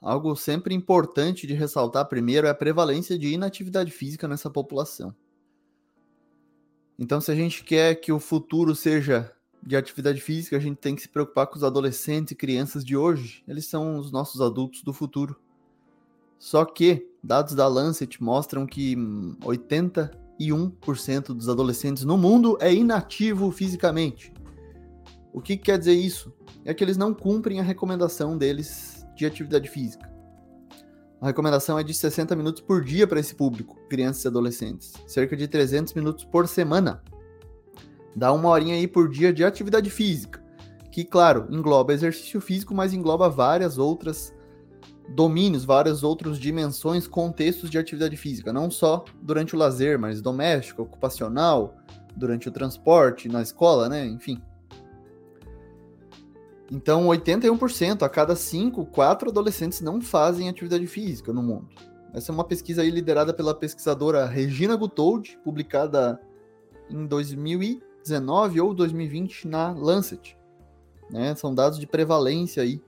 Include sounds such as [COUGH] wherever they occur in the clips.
Algo sempre importante de ressaltar primeiro é a prevalência de inatividade física nessa população. Então, se a gente quer que o futuro seja de atividade física, a gente tem que se preocupar com os adolescentes e crianças de hoje. Eles são os nossos adultos do futuro. Só que dados da Lancet mostram que 81% dos adolescentes no mundo é inativo fisicamente. O que quer dizer isso? É que eles não cumprem a recomendação deles de atividade física. A recomendação é de 60 minutos por dia para esse público, crianças e adolescentes, cerca de 300 minutos por semana. Dá uma horinha aí por dia de atividade física, que, claro, engloba exercício físico, mas engloba várias outras domínios, várias outras dimensões, contextos de atividade física, não só durante o lazer, mas doméstico, ocupacional, durante o transporte, na escola, né? Enfim. Então, 81% a cada 5, 4 adolescentes não fazem atividade física no mundo. Essa é uma pesquisa liderada pela pesquisadora Regina Guttold, publicada em 2019 ou 2020 na Lancet. Né? São dados de prevalência aí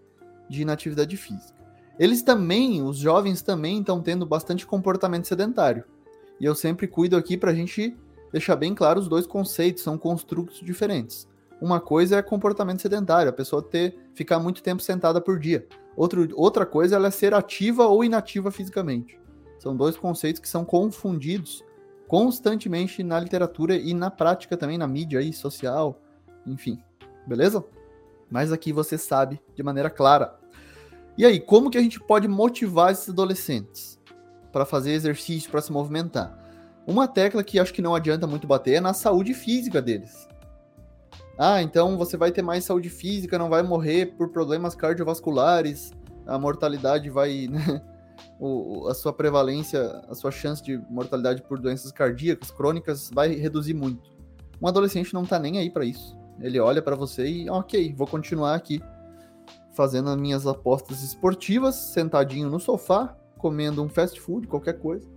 de inatividade física. Eles também, os jovens também estão tendo bastante comportamento sedentário. E eu sempre cuido aqui para a gente deixar bem claro os dois conceitos, são construtos diferentes. Uma coisa é comportamento sedentário, a pessoa ter ficar muito tempo sentada por dia. Outro, outra coisa é ser ativa ou inativa fisicamente. São dois conceitos que são confundidos constantemente na literatura e na prática também, na mídia aí, social, enfim. Beleza? Mas aqui você sabe de maneira clara e aí, como que a gente pode motivar esses adolescentes para fazer exercício, para se movimentar? Uma tecla que acho que não adianta muito bater é na saúde física deles. Ah, então você vai ter mais saúde física, não vai morrer por problemas cardiovasculares, a mortalidade vai, né? [LAUGHS] O, a sua prevalência, a sua chance de mortalidade por doenças cardíacas crônicas vai reduzir muito. Um adolescente não tá nem aí para isso. Ele olha para você e, ok, vou continuar aqui fazendo as minhas apostas esportivas, sentadinho no sofá, comendo um fast food, qualquer coisa,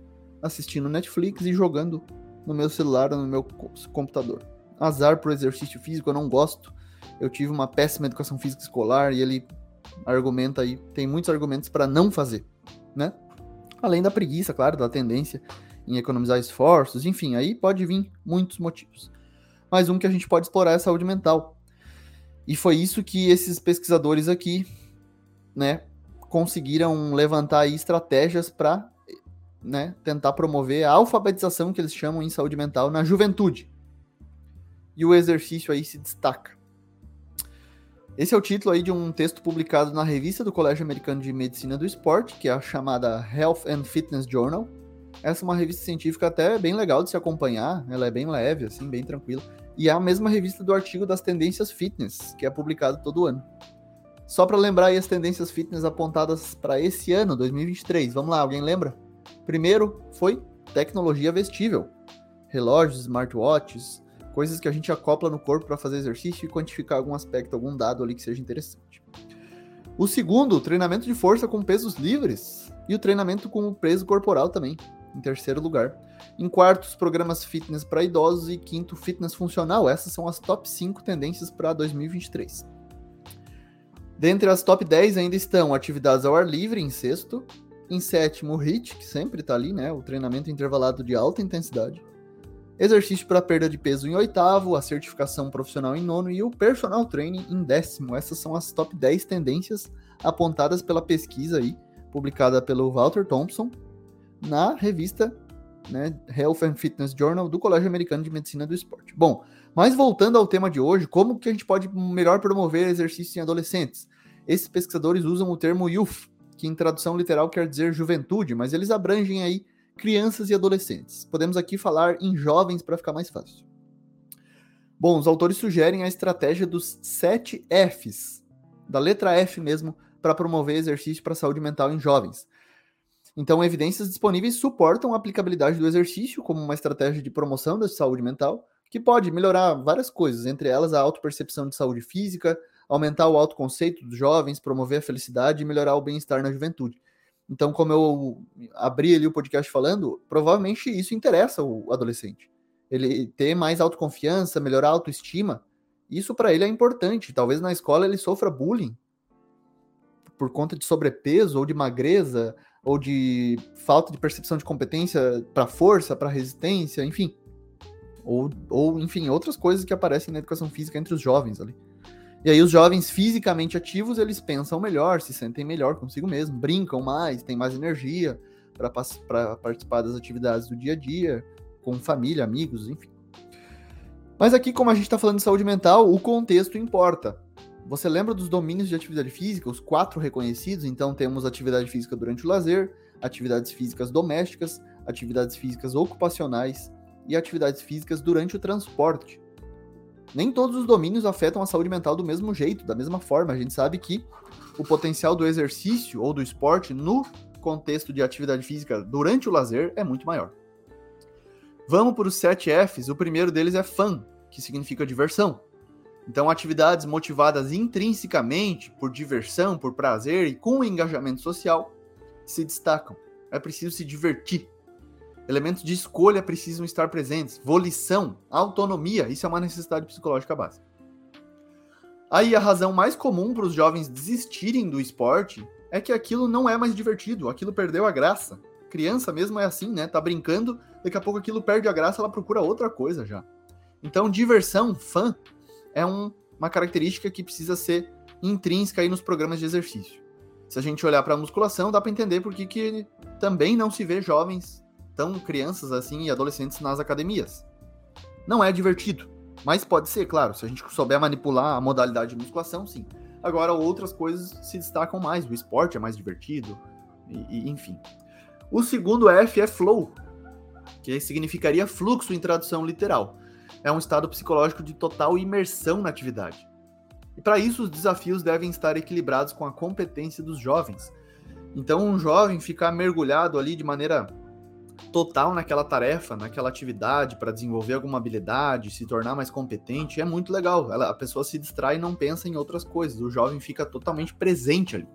assistindo Netflix e jogando no meu celular no meu computador. Azar pro exercício físico, eu não gosto. Eu tive uma péssima educação física escolar e ele argumenta aí, tem muitos argumentos para não fazer, né? Além da preguiça, claro, da tendência em economizar esforços, enfim, aí pode vir muitos motivos. Mas um que a gente pode explorar é a saúde mental. E foi isso que esses pesquisadores aqui, né, conseguiram levantar aí estratégias para né, tentar promover a alfabetização que eles chamam em saúde mental na juventude. E o exercício aí se destaca. Esse é o título aí de um texto publicado na revista do Colégio Americano de Medicina do Esporte, que é a chamada Health and Fitness Journal. Essa é uma revista científica até bem legal de se acompanhar, ela é bem leve, assim, bem tranquila. E é a mesma revista do artigo das tendências fitness, que é publicado todo ano. Só para lembrar aí as tendências fitness apontadas para esse ano, 2023. Vamos lá, alguém lembra? Primeiro foi tecnologia vestível. Relógios, smartwatches, coisas que a gente acopla no corpo para fazer exercício e quantificar algum aspecto, algum dado ali que seja interessante. O segundo, treinamento de força com pesos livres e o treinamento com o peso corporal também em terceiro lugar. Em quarto, os programas fitness para idosos e quinto, fitness funcional. Essas são as top 5 tendências para 2023. Dentre as top 10 ainda estão atividades ao ar livre em sexto, em sétimo, o HIIT, que sempre está ali, né? O treinamento intervalado de alta intensidade. Exercício para perda de peso em oitavo, a certificação profissional em nono e o personal training em décimo. Essas são as top 10 tendências apontadas pela pesquisa aí, publicada pelo Walter Thompson na revista né, Health and Fitness Journal do Colégio Americano de Medicina do Esporte. Bom, mas voltando ao tema de hoje, como que a gente pode melhor promover exercício em adolescentes? Esses pesquisadores usam o termo youth, que em tradução literal quer dizer juventude, mas eles abrangem aí crianças e adolescentes. Podemos aqui falar em jovens para ficar mais fácil. Bom, os autores sugerem a estratégia dos 7 Fs, da letra F mesmo, para promover exercício para a saúde mental em jovens. Então, evidências disponíveis suportam a aplicabilidade do exercício como uma estratégia de promoção da saúde mental, que pode melhorar várias coisas, entre elas a autopercepção de saúde física, aumentar o autoconceito dos jovens, promover a felicidade e melhorar o bem-estar na juventude. Então, como eu abri ali o podcast falando, provavelmente isso interessa o adolescente. Ele ter mais autoconfiança, melhorar a autoestima, isso para ele é importante. Talvez na escola ele sofra bullying por conta de sobrepeso ou de magreza ou de falta de percepção de competência para força, para resistência, enfim. Ou, ou, enfim, outras coisas que aparecem na educação física entre os jovens ali. E aí os jovens fisicamente ativos, eles pensam melhor, se sentem melhor consigo mesmo, brincam mais, têm mais energia para participar das atividades do dia a dia, com família, amigos, enfim. Mas aqui, como a gente está falando de saúde mental, o contexto importa. Você lembra dos domínios de atividade física, os quatro reconhecidos? Então temos atividade física durante o lazer, atividades físicas domésticas, atividades físicas ocupacionais e atividades físicas durante o transporte. Nem todos os domínios afetam a saúde mental do mesmo jeito, da mesma forma. A gente sabe que o potencial do exercício ou do esporte no contexto de atividade física durante o lazer é muito maior. Vamos para os sete Fs. O primeiro deles é fun, que significa diversão. Então, atividades motivadas intrinsecamente por diversão, por prazer e com engajamento social se destacam. É preciso se divertir. Elementos de escolha precisam estar presentes. Volição, autonomia, isso é uma necessidade psicológica básica. Aí a razão mais comum para os jovens desistirem do esporte é que aquilo não é mais divertido, aquilo perdeu a graça. Criança mesmo é assim, né? Tá brincando, daqui a pouco aquilo perde a graça, ela procura outra coisa já. Então, diversão, fã, é um, uma característica que precisa ser intrínseca aí nos programas de exercício. Se a gente olhar para a musculação, dá para entender por que, que também não se vê jovens, tão crianças assim e adolescentes nas academias. Não é divertido, mas pode ser, claro, se a gente souber manipular a modalidade de musculação, sim. Agora, outras coisas se destacam mais, o esporte é mais divertido, e, e, enfim. O segundo F é flow, que significaria fluxo em tradução literal é um estado psicológico de total imersão na atividade. E para isso, os desafios devem estar equilibrados com a competência dos jovens. Então, um jovem ficar mergulhado ali de maneira total naquela tarefa, naquela atividade, para desenvolver alguma habilidade, se tornar mais competente, é muito legal. Ela, a pessoa se distrai e não pensa em outras coisas. O jovem fica totalmente presente ali.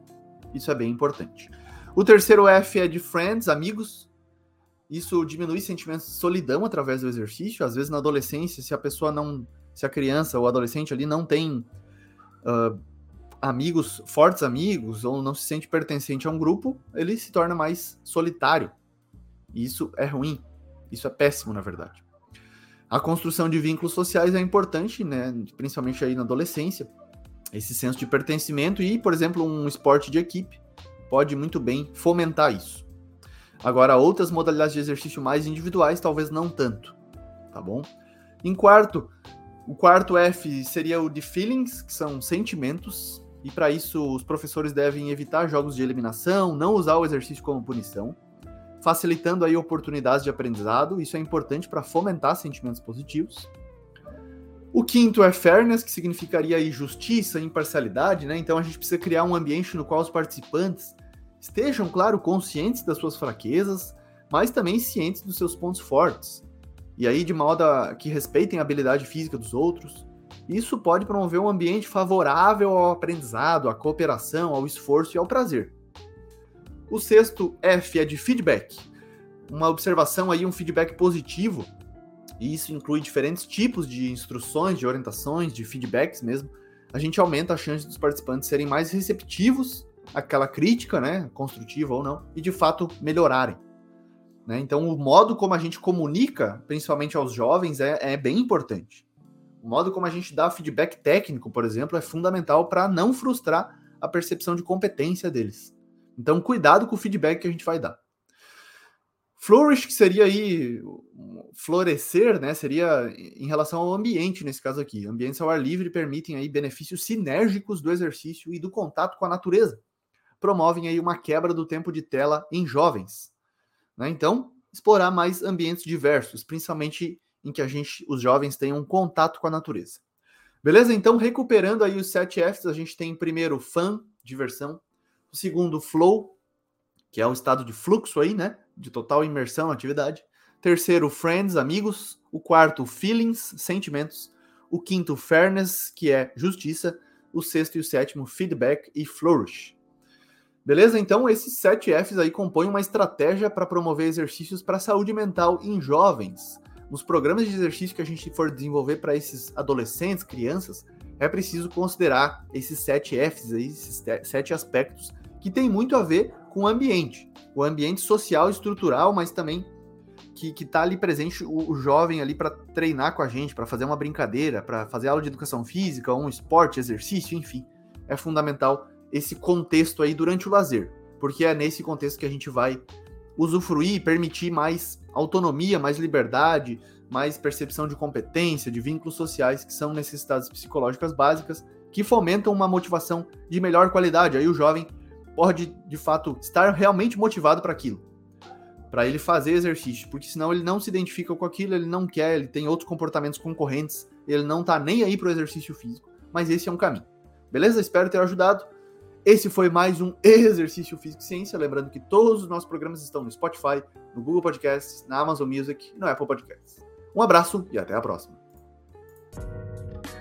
Isso é bem importante. O terceiro F é de friends, amigos. Isso diminui sentimentos de solidão através do exercício. Às vezes, na adolescência, se a pessoa não. Se a criança ou adolescente ali não tem uh, amigos, fortes amigos, ou não se sente pertencente a um grupo, ele se torna mais solitário. E isso é ruim. Isso é péssimo, na verdade. A construção de vínculos sociais é importante, né? Principalmente aí na adolescência. Esse senso de pertencimento e, por exemplo, um esporte de equipe pode muito bem fomentar isso. Agora, outras modalidades de exercício mais individuais, talvez não tanto, tá bom? Em quarto, o quarto F seria o de feelings, que são sentimentos, e para isso os professores devem evitar jogos de eliminação, não usar o exercício como punição, facilitando aí oportunidades de aprendizado, isso é importante para fomentar sentimentos positivos. O quinto é fairness, que significaria aí justiça, imparcialidade, né? Então a gente precisa criar um ambiente no qual os participantes Estejam, claro, conscientes das suas fraquezas, mas também cientes dos seus pontos fortes. E aí, de modo a, que respeitem a habilidade física dos outros. Isso pode promover um ambiente favorável ao aprendizado, à cooperação, ao esforço e ao prazer. O sexto F é de feedback. Uma observação aí, um feedback positivo. E isso inclui diferentes tipos de instruções, de orientações, de feedbacks mesmo. A gente aumenta a chance dos participantes serem mais receptivos aquela crítica, né, construtiva ou não, e de fato melhorarem. Né? Então, o modo como a gente comunica, principalmente aos jovens, é, é bem importante. O modo como a gente dá feedback técnico, por exemplo, é fundamental para não frustrar a percepção de competência deles. Então, cuidado com o feedback que a gente vai dar. Flourish, que seria aí florescer, né? Seria em relação ao ambiente, nesse caso aqui. Ambientes ao ar livre permitem aí benefícios sinérgicos do exercício e do contato com a natureza promovem aí uma quebra do tempo de tela em jovens. Né? Então, explorar mais ambientes diversos, principalmente em que a gente, os jovens tenham contato com a natureza. Beleza? Então, recuperando aí os sete Fs, a gente tem primeiro fun, diversão, o segundo flow, que é um estado de fluxo aí, né? De total imersão atividade. Terceiro, friends, amigos. O quarto, feelings, sentimentos. O quinto, fairness, que é justiça. O sexto e o sétimo, feedback e flourish. Beleza? Então, esses sete Fs aí compõem uma estratégia para promover exercícios para saúde mental em jovens. Nos programas de exercício que a gente for desenvolver para esses adolescentes, crianças, é preciso considerar esses sete Fs aí, esses sete aspectos que tem muito a ver com o ambiente. O ambiente social estrutural, mas também que, que tá ali presente o, o jovem ali para treinar com a gente, para fazer uma brincadeira, para fazer aula de educação física, um esporte, exercício, enfim. É fundamental esse contexto aí durante o lazer, porque é nesse contexto que a gente vai usufruir e permitir mais autonomia, mais liberdade, mais percepção de competência, de vínculos sociais, que são necessidades psicológicas básicas, que fomentam uma motivação de melhor qualidade. Aí o jovem pode, de fato, estar realmente motivado para aquilo, para ele fazer exercício, porque senão ele não se identifica com aquilo, ele não quer, ele tem outros comportamentos concorrentes, ele não tá nem aí para o exercício físico. Mas esse é um caminho. Beleza? Espero ter ajudado. Esse foi mais um [LAUGHS] Exercício Físico e Ciência. Lembrando que todos os nossos programas estão no Spotify, no Google Podcasts, na Amazon Music e no Apple Podcasts. Um abraço e até a próxima.